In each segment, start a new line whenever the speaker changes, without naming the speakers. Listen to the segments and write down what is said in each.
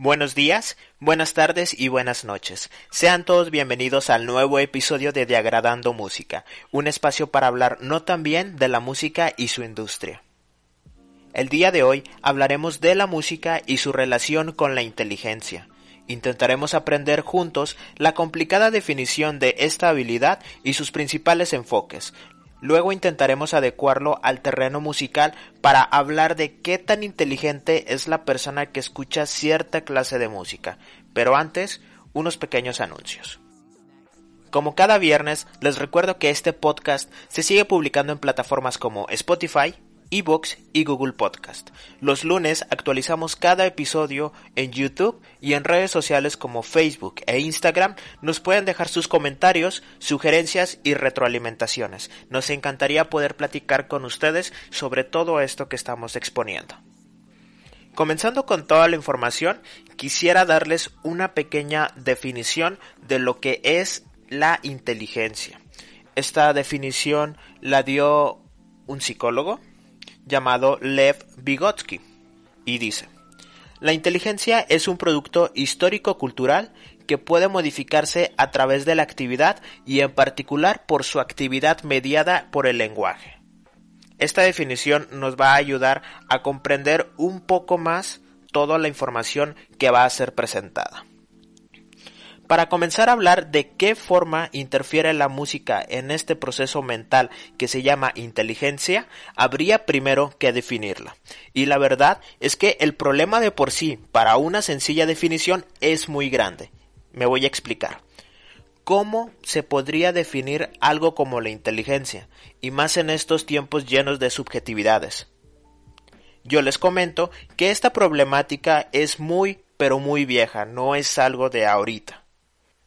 Buenos días, buenas tardes y buenas noches. Sean todos bienvenidos al nuevo episodio de Diagradando Música, un espacio para hablar no tan bien de la música y su industria. El día de hoy hablaremos de la música y su relación con la inteligencia. Intentaremos aprender juntos la complicada definición de esta habilidad y sus principales enfoques, Luego intentaremos adecuarlo al terreno musical para hablar de qué tan inteligente es la persona que escucha cierta clase de música. Pero antes, unos pequeños anuncios. Como cada viernes, les recuerdo que este podcast se sigue publicando en plataformas como Spotify, Evox y Google Podcast. Los lunes actualizamos cada episodio en YouTube y en redes sociales como Facebook e Instagram. Nos pueden dejar sus comentarios, sugerencias y retroalimentaciones. Nos encantaría poder platicar con ustedes sobre todo esto que estamos exponiendo. Comenzando con toda la información, quisiera darles una pequeña definición de lo que es la inteligencia. Esta definición la dio un psicólogo llamado Lev Vygotsky y dice, la inteligencia es un producto histórico-cultural que puede modificarse a través de la actividad y en particular por su actividad mediada por el lenguaje. Esta definición nos va a ayudar a comprender un poco más toda la información que va a ser presentada. Para comenzar a hablar de qué forma interfiere la música en este proceso mental que se llama inteligencia, habría primero que definirla. Y la verdad es que el problema de por sí, para una sencilla definición, es muy grande. Me voy a explicar. ¿Cómo se podría definir algo como la inteligencia? Y más en estos tiempos llenos de subjetividades. Yo les comento que esta problemática es muy, pero muy vieja, no es algo de ahorita.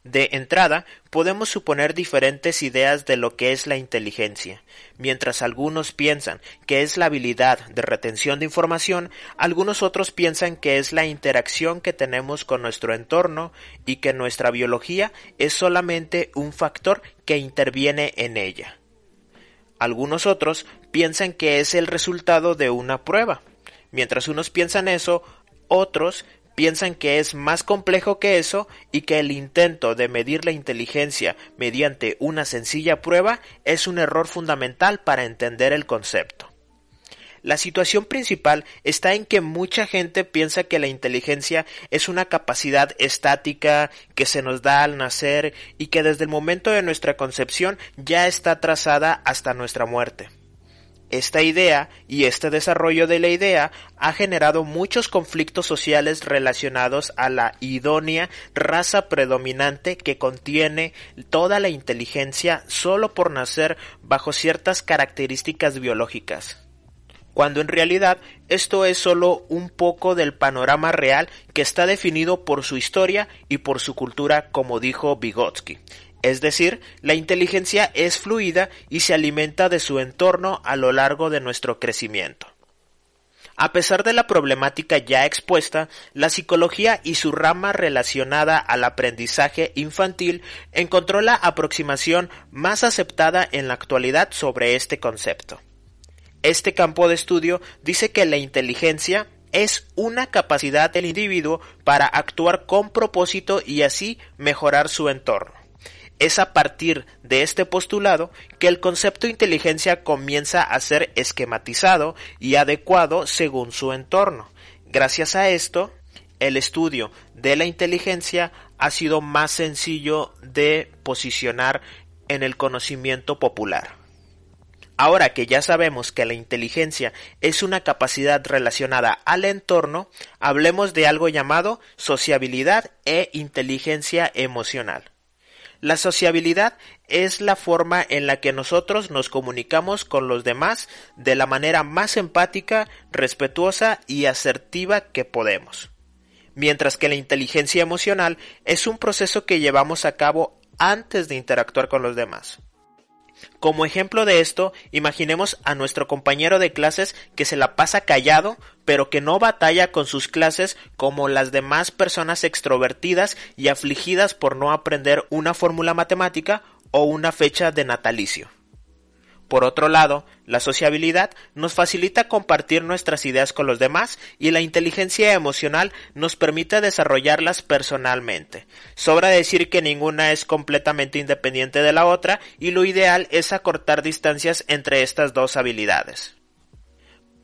De entrada, podemos suponer diferentes ideas de lo que es la inteligencia. Mientras algunos piensan que es la habilidad de retención de información, algunos otros piensan que es la interacción que tenemos con nuestro entorno y que nuestra biología es solamente un factor que interviene en ella. Algunos otros piensan que es el resultado de una prueba. Mientras unos piensan eso, otros piensan que es más complejo que eso y que el intento de medir la inteligencia mediante una sencilla prueba es un error fundamental para entender el concepto. La situación principal está en que mucha gente piensa que la inteligencia es una capacidad estática que se nos da al nacer y que desde el momento de nuestra concepción ya está trazada hasta nuestra muerte. Esta idea y este desarrollo de la idea ha generado muchos conflictos sociales relacionados a la idónea raza predominante que contiene toda la inteligencia solo por nacer bajo ciertas características biológicas cuando en realidad esto es solo un poco del panorama real que está definido por su historia y por su cultura, como dijo Vygotsky. Es decir, la inteligencia es fluida y se alimenta de su entorno a lo largo de nuestro crecimiento. A pesar de la problemática ya expuesta, la psicología y su rama relacionada al aprendizaje infantil encontró la aproximación más aceptada en la actualidad sobre este concepto. Este campo de estudio dice que la inteligencia es una capacidad del individuo para actuar con propósito y así mejorar su entorno. Es a partir de este postulado que el concepto inteligencia comienza a ser esquematizado y adecuado según su entorno. Gracias a esto, el estudio de la inteligencia ha sido más sencillo de posicionar en el conocimiento popular. Ahora que ya sabemos que la inteligencia es una capacidad relacionada al entorno, hablemos de algo llamado sociabilidad e inteligencia emocional. La sociabilidad es la forma en la que nosotros nos comunicamos con los demás de la manera más empática, respetuosa y asertiva que podemos. Mientras que la inteligencia emocional es un proceso que llevamos a cabo antes de interactuar con los demás. Como ejemplo de esto, imaginemos a nuestro compañero de clases que se la pasa callado, pero que no batalla con sus clases como las demás personas extrovertidas y afligidas por no aprender una fórmula matemática o una fecha de natalicio. Por otro lado, la sociabilidad nos facilita compartir nuestras ideas con los demás y la inteligencia emocional nos permite desarrollarlas personalmente. Sobra decir que ninguna es completamente independiente de la otra y lo ideal es acortar distancias entre estas dos habilidades.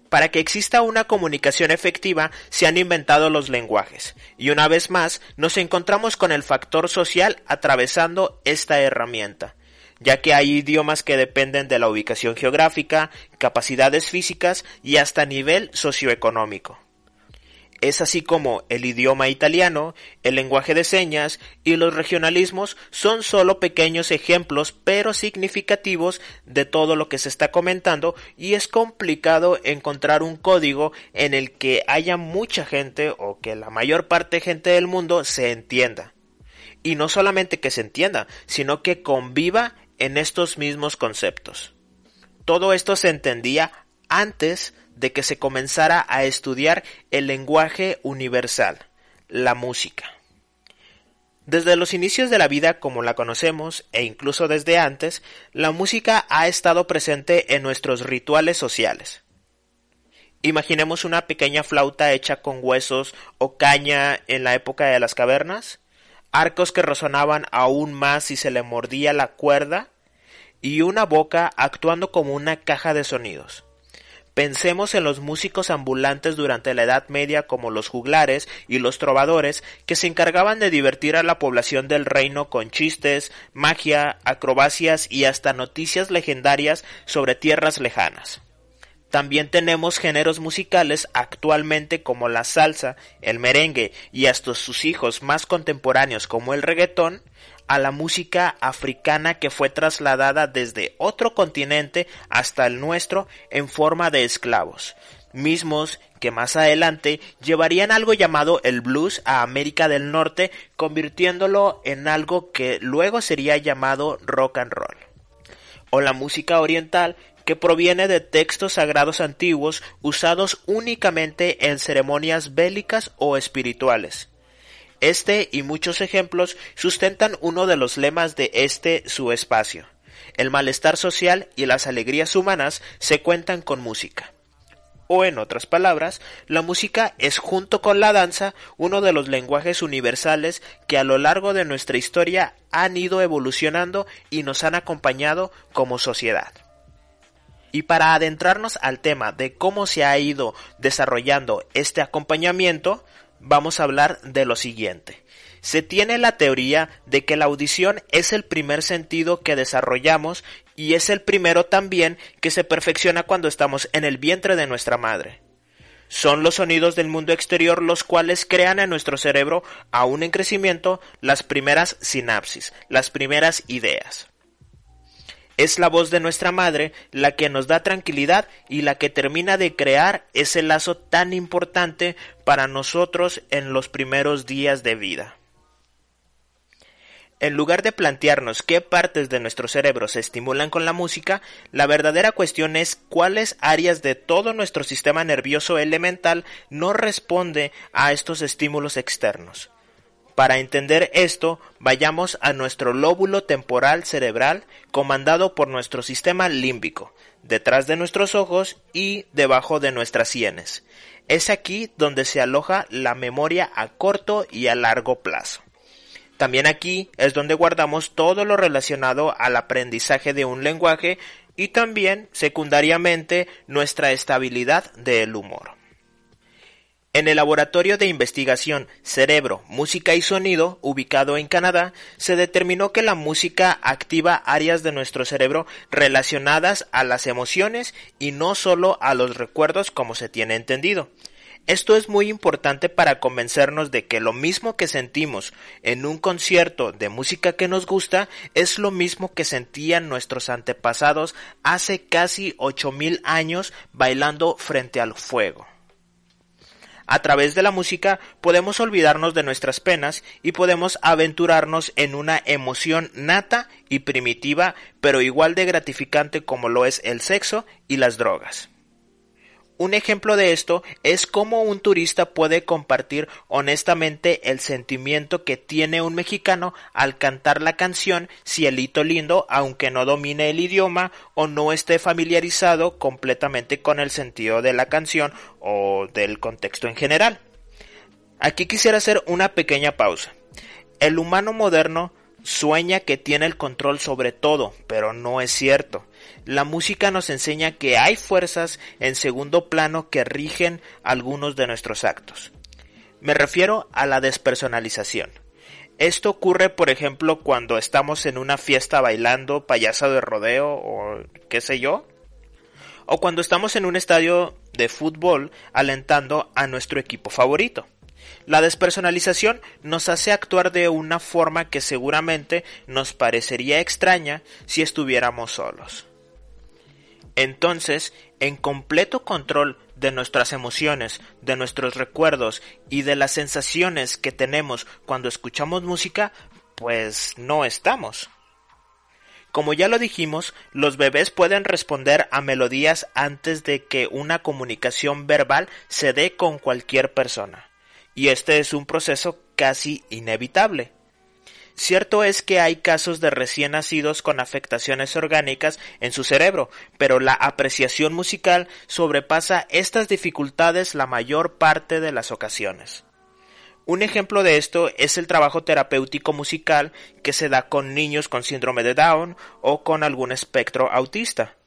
Para que exista una comunicación efectiva se han inventado los lenguajes, y una vez más nos encontramos con el factor social atravesando esta herramienta ya que hay idiomas que dependen de la ubicación geográfica, capacidades físicas y hasta nivel socioeconómico. Es así como el idioma italiano, el lenguaje de señas y los regionalismos son solo pequeños ejemplos pero significativos de todo lo que se está comentando y es complicado encontrar un código en el que haya mucha gente o que la mayor parte de gente del mundo se entienda. Y no solamente que se entienda, sino que conviva en estos mismos conceptos. Todo esto se entendía antes de que se comenzara a estudiar el lenguaje universal, la música. Desde los inicios de la vida como la conocemos, e incluso desde antes, la música ha estado presente en nuestros rituales sociales. Imaginemos una pequeña flauta hecha con huesos o caña en la época de las cavernas, arcos que resonaban aún más si se le mordía la cuerda, y una boca actuando como una caja de sonidos. Pensemos en los músicos ambulantes durante la Edad Media como los juglares y los trovadores que se encargaban de divertir a la población del reino con chistes, magia, acrobacias y hasta noticias legendarias sobre tierras lejanas. También tenemos géneros musicales actualmente como la salsa, el merengue y hasta sus hijos más contemporáneos como el reggaetón, a la música africana que fue trasladada desde otro continente hasta el nuestro en forma de esclavos, mismos que más adelante llevarían algo llamado el blues a América del Norte, convirtiéndolo en algo que luego sería llamado rock and roll. O la música oriental que proviene de textos sagrados antiguos usados únicamente en ceremonias bélicas o espirituales. Este y muchos ejemplos sustentan uno de los lemas de este su espacio. El malestar social y las alegrías humanas se cuentan con música. O en otras palabras, la música es junto con la danza uno de los lenguajes universales que a lo largo de nuestra historia han ido evolucionando y nos han acompañado como sociedad. Y para adentrarnos al tema de cómo se ha ido desarrollando este acompañamiento, vamos a hablar de lo siguiente. Se tiene la teoría de que la audición es el primer sentido que desarrollamos y es el primero también que se perfecciona cuando estamos en el vientre de nuestra madre. Son los sonidos del mundo exterior los cuales crean en nuestro cerebro, aún en crecimiento, las primeras sinapsis, las primeras ideas. Es la voz de nuestra madre la que nos da tranquilidad y la que termina de crear ese lazo tan importante para nosotros en los primeros días de vida. En lugar de plantearnos qué partes de nuestro cerebro se estimulan con la música, la verdadera cuestión es cuáles áreas de todo nuestro sistema nervioso elemental no responde a estos estímulos externos. Para entender esto, vayamos a nuestro lóbulo temporal cerebral comandado por nuestro sistema límbico, detrás de nuestros ojos y debajo de nuestras sienes. Es aquí donde se aloja la memoria a corto y a largo plazo. También aquí es donde guardamos todo lo relacionado al aprendizaje de un lenguaje y también, secundariamente, nuestra estabilidad del humor. En el Laboratorio de Investigación Cerebro, Música y Sonido, ubicado en Canadá, se determinó que la música activa áreas de nuestro cerebro relacionadas a las emociones y no solo a los recuerdos como se tiene entendido. Esto es muy importante para convencernos de que lo mismo que sentimos en un concierto de música que nos gusta es lo mismo que sentían nuestros antepasados hace casi ocho mil años bailando frente al fuego. A través de la música podemos olvidarnos de nuestras penas y podemos aventurarnos en una emoción nata y primitiva, pero igual de gratificante como lo es el sexo y las drogas. Un ejemplo de esto es cómo un turista puede compartir honestamente el sentimiento que tiene un mexicano al cantar la canción Cielito Lindo aunque no domine el idioma o no esté familiarizado completamente con el sentido de la canción o del contexto en general. Aquí quisiera hacer una pequeña pausa. El humano moderno sueña que tiene el control sobre todo, pero no es cierto. La música nos enseña que hay fuerzas en segundo plano que rigen algunos de nuestros actos. Me refiero a la despersonalización. Esto ocurre, por ejemplo, cuando estamos en una fiesta bailando payaso de rodeo o qué sé yo. O cuando estamos en un estadio de fútbol alentando a nuestro equipo favorito. La despersonalización nos hace actuar de una forma que seguramente nos parecería extraña si estuviéramos solos. Entonces, en completo control de nuestras emociones, de nuestros recuerdos y de las sensaciones que tenemos cuando escuchamos música, pues no estamos. Como ya lo dijimos, los bebés pueden responder a melodías antes de que una comunicación verbal se dé con cualquier persona. Y este es un proceso casi inevitable. Cierto es que hay casos de recién nacidos con afectaciones orgánicas en su cerebro, pero la apreciación musical sobrepasa estas dificultades la mayor parte de las ocasiones. Un ejemplo de esto es el trabajo terapéutico musical que se da con niños con síndrome de Down o con algún espectro autista.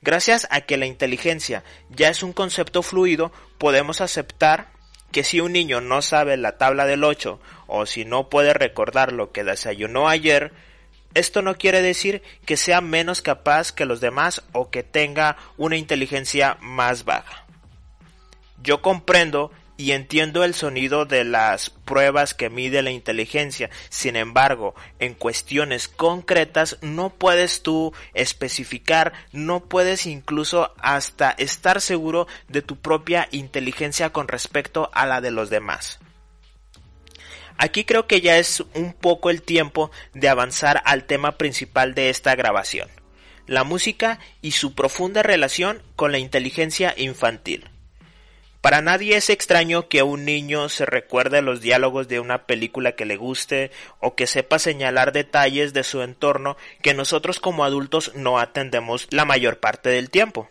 Gracias a que la inteligencia ya es un concepto fluido, podemos aceptar que si un niño no sabe la tabla del 8 o si no puede recordar lo que desayunó ayer, esto no quiere decir que sea menos capaz que los demás o que tenga una inteligencia más baja. Yo comprendo y entiendo el sonido de las pruebas que mide la inteligencia. Sin embargo, en cuestiones concretas no puedes tú especificar, no puedes incluso hasta estar seguro de tu propia inteligencia con respecto a la de los demás. Aquí creo que ya es un poco el tiempo de avanzar al tema principal de esta grabación, la música y su profunda relación con la inteligencia infantil. Para nadie es extraño que un niño se recuerde los diálogos de una película que le guste o que sepa señalar detalles de su entorno que nosotros como adultos no atendemos la mayor parte del tiempo.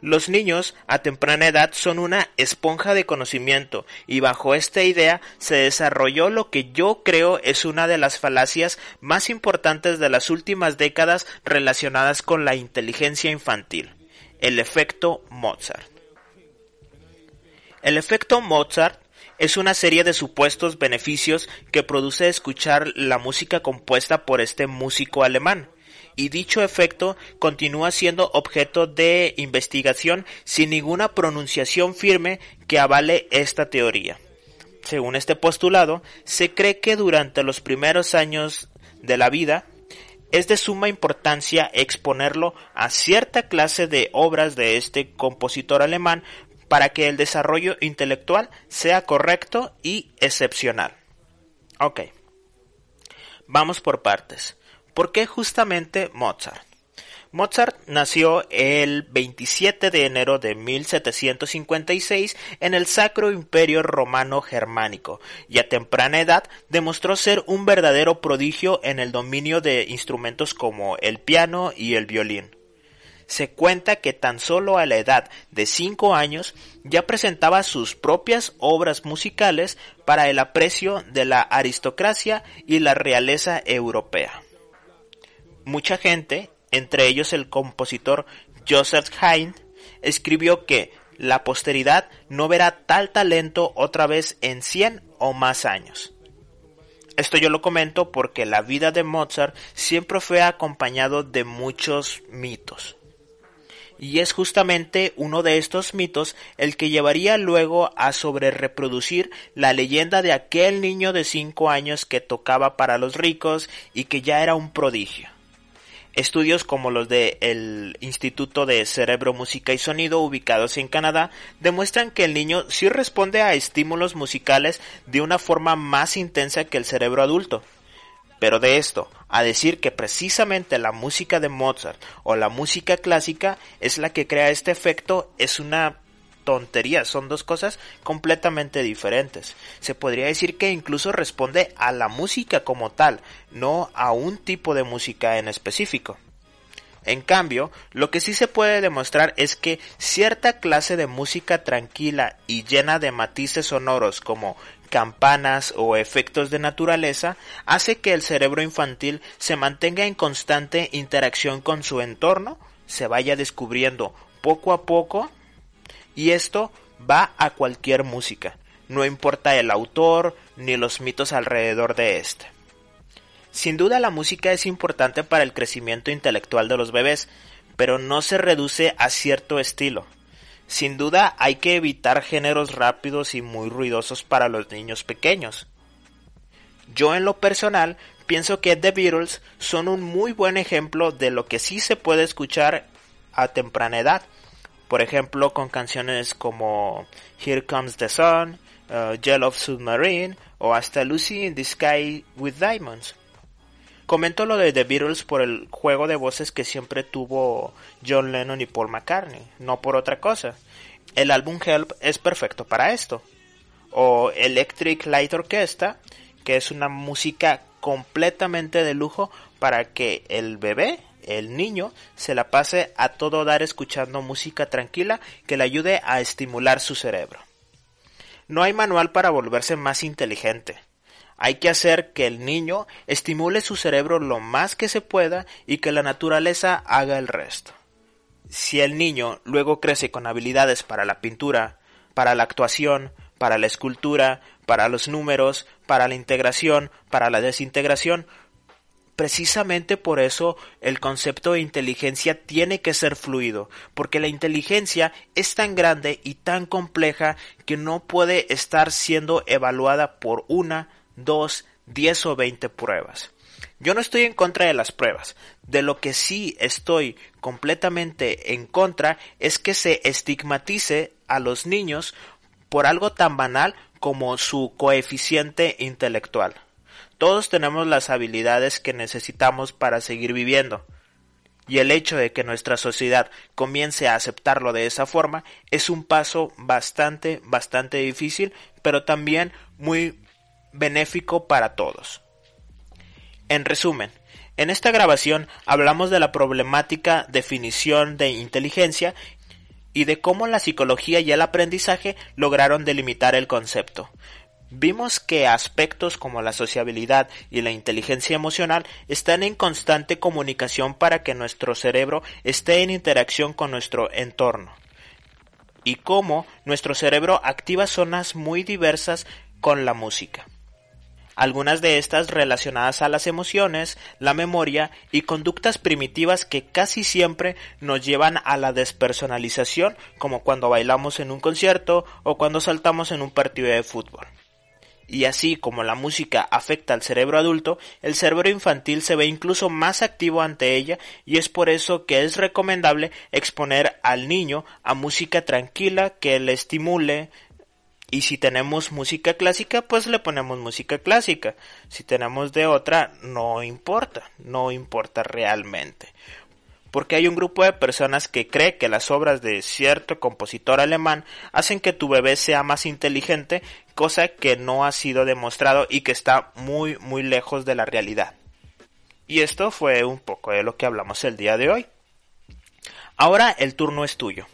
Los niños a temprana edad son una esponja de conocimiento y bajo esta idea se desarrolló lo que yo creo es una de las falacias más importantes de las últimas décadas relacionadas con la inteligencia infantil, el efecto Mozart. El efecto Mozart es una serie de supuestos beneficios que produce escuchar la música compuesta por este músico alemán, y dicho efecto continúa siendo objeto de investigación sin ninguna pronunciación firme que avale esta teoría. Según este postulado, se cree que durante los primeros años de la vida es de suma importancia exponerlo a cierta clase de obras de este compositor alemán para que el desarrollo intelectual sea correcto y excepcional. Ok. Vamos por partes. ¿Por qué justamente Mozart? Mozart nació el 27 de enero de 1756 en el Sacro Imperio Romano Germánico y a temprana edad demostró ser un verdadero prodigio en el dominio de instrumentos como el piano y el violín se cuenta que tan solo a la edad de cinco años ya presentaba sus propias obras musicales para el aprecio de la aristocracia y la realeza europea. Mucha gente, entre ellos el compositor Joseph Haydn, escribió que la posteridad no verá tal talento otra vez en cien o más años. Esto yo lo comento porque la vida de Mozart siempre fue acompañado de muchos mitos y es justamente uno de estos mitos el que llevaría luego a sobrereproducir la leyenda de aquel niño de cinco años que tocaba para los ricos y que ya era un prodigio. Estudios como los del Instituto de Cerebro, Música y Sonido ubicados en Canadá demuestran que el niño sí responde a estímulos musicales de una forma más intensa que el cerebro adulto. Pero de esto, a decir que precisamente la música de Mozart o la música clásica es la que crea este efecto es una tontería, son dos cosas completamente diferentes. Se podría decir que incluso responde a la música como tal, no a un tipo de música en específico. En cambio, lo que sí se puede demostrar es que cierta clase de música tranquila y llena de matices sonoros como campanas o efectos de naturaleza hace que el cerebro infantil se mantenga en constante interacción con su entorno, se vaya descubriendo poco a poco y esto va a cualquier música, no importa el autor ni los mitos alrededor de éste. Sin duda la música es importante para el crecimiento intelectual de los bebés, pero no se reduce a cierto estilo. Sin duda hay que evitar géneros rápidos y muy ruidosos para los niños pequeños. Yo en lo personal pienso que The Beatles son un muy buen ejemplo de lo que sí se puede escuchar a temprana edad. Por ejemplo, con canciones como Here Comes the Sun, uh, Yellow Submarine o hasta Lucy in the Sky with Diamonds. Comento lo de The Beatles por el juego de voces que siempre tuvo John Lennon y Paul McCartney, no por otra cosa. El álbum Help es perfecto para esto. O Electric Light Orchestra, que es una música completamente de lujo para que el bebé, el niño, se la pase a todo dar escuchando música tranquila que le ayude a estimular su cerebro. No hay manual para volverse más inteligente hay que hacer que el niño estimule su cerebro lo más que se pueda y que la naturaleza haga el resto. Si el niño luego crece con habilidades para la pintura, para la actuación, para la escultura, para los números, para la integración, para la desintegración, precisamente por eso el concepto de inteligencia tiene que ser fluido, porque la inteligencia es tan grande y tan compleja que no puede estar siendo evaluada por una, dos, diez o veinte pruebas. Yo no estoy en contra de las pruebas. De lo que sí estoy completamente en contra es que se estigmatice a los niños por algo tan banal como su coeficiente intelectual. Todos tenemos las habilidades que necesitamos para seguir viviendo. Y el hecho de que nuestra sociedad comience a aceptarlo de esa forma es un paso bastante, bastante difícil, pero también muy benéfico para todos. En resumen, en esta grabación hablamos de la problemática definición de inteligencia y de cómo la psicología y el aprendizaje lograron delimitar el concepto. Vimos que aspectos como la sociabilidad y la inteligencia emocional están en constante comunicación para que nuestro cerebro esté en interacción con nuestro entorno y cómo nuestro cerebro activa zonas muy diversas con la música algunas de estas relacionadas a las emociones, la memoria y conductas primitivas que casi siempre nos llevan a la despersonalización, como cuando bailamos en un concierto o cuando saltamos en un partido de fútbol. Y así como la música afecta al cerebro adulto, el cerebro infantil se ve incluso más activo ante ella y es por eso que es recomendable exponer al niño a música tranquila que le estimule, y si tenemos música clásica, pues le ponemos música clásica. Si tenemos de otra, no importa, no importa realmente. Porque hay un grupo de personas que cree que las obras de cierto compositor alemán hacen que tu bebé sea más inteligente, cosa que no ha sido demostrado y que está muy muy lejos de la realidad. Y esto fue un poco de lo que hablamos el día de hoy. Ahora el turno es tuyo.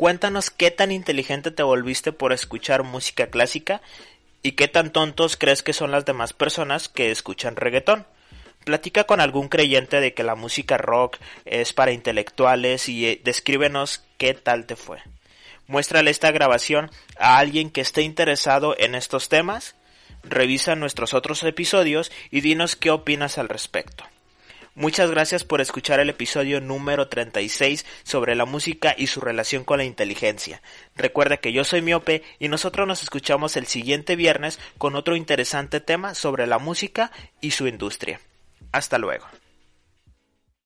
Cuéntanos qué tan inteligente te volviste por escuchar música clásica y qué tan tontos crees que son las demás personas que escuchan reggaetón. Platica con algún creyente de que la música rock es para intelectuales y eh, descríbenos qué tal te fue. Muéstrale esta grabación a alguien que esté interesado en estos temas, revisa nuestros otros episodios y dinos qué opinas al respecto. Muchas gracias por escuchar el episodio número 36 sobre la música y su relación con la inteligencia. Recuerda que yo soy Miope y nosotros nos escuchamos el siguiente viernes con otro interesante tema sobre la música y su industria. Hasta luego.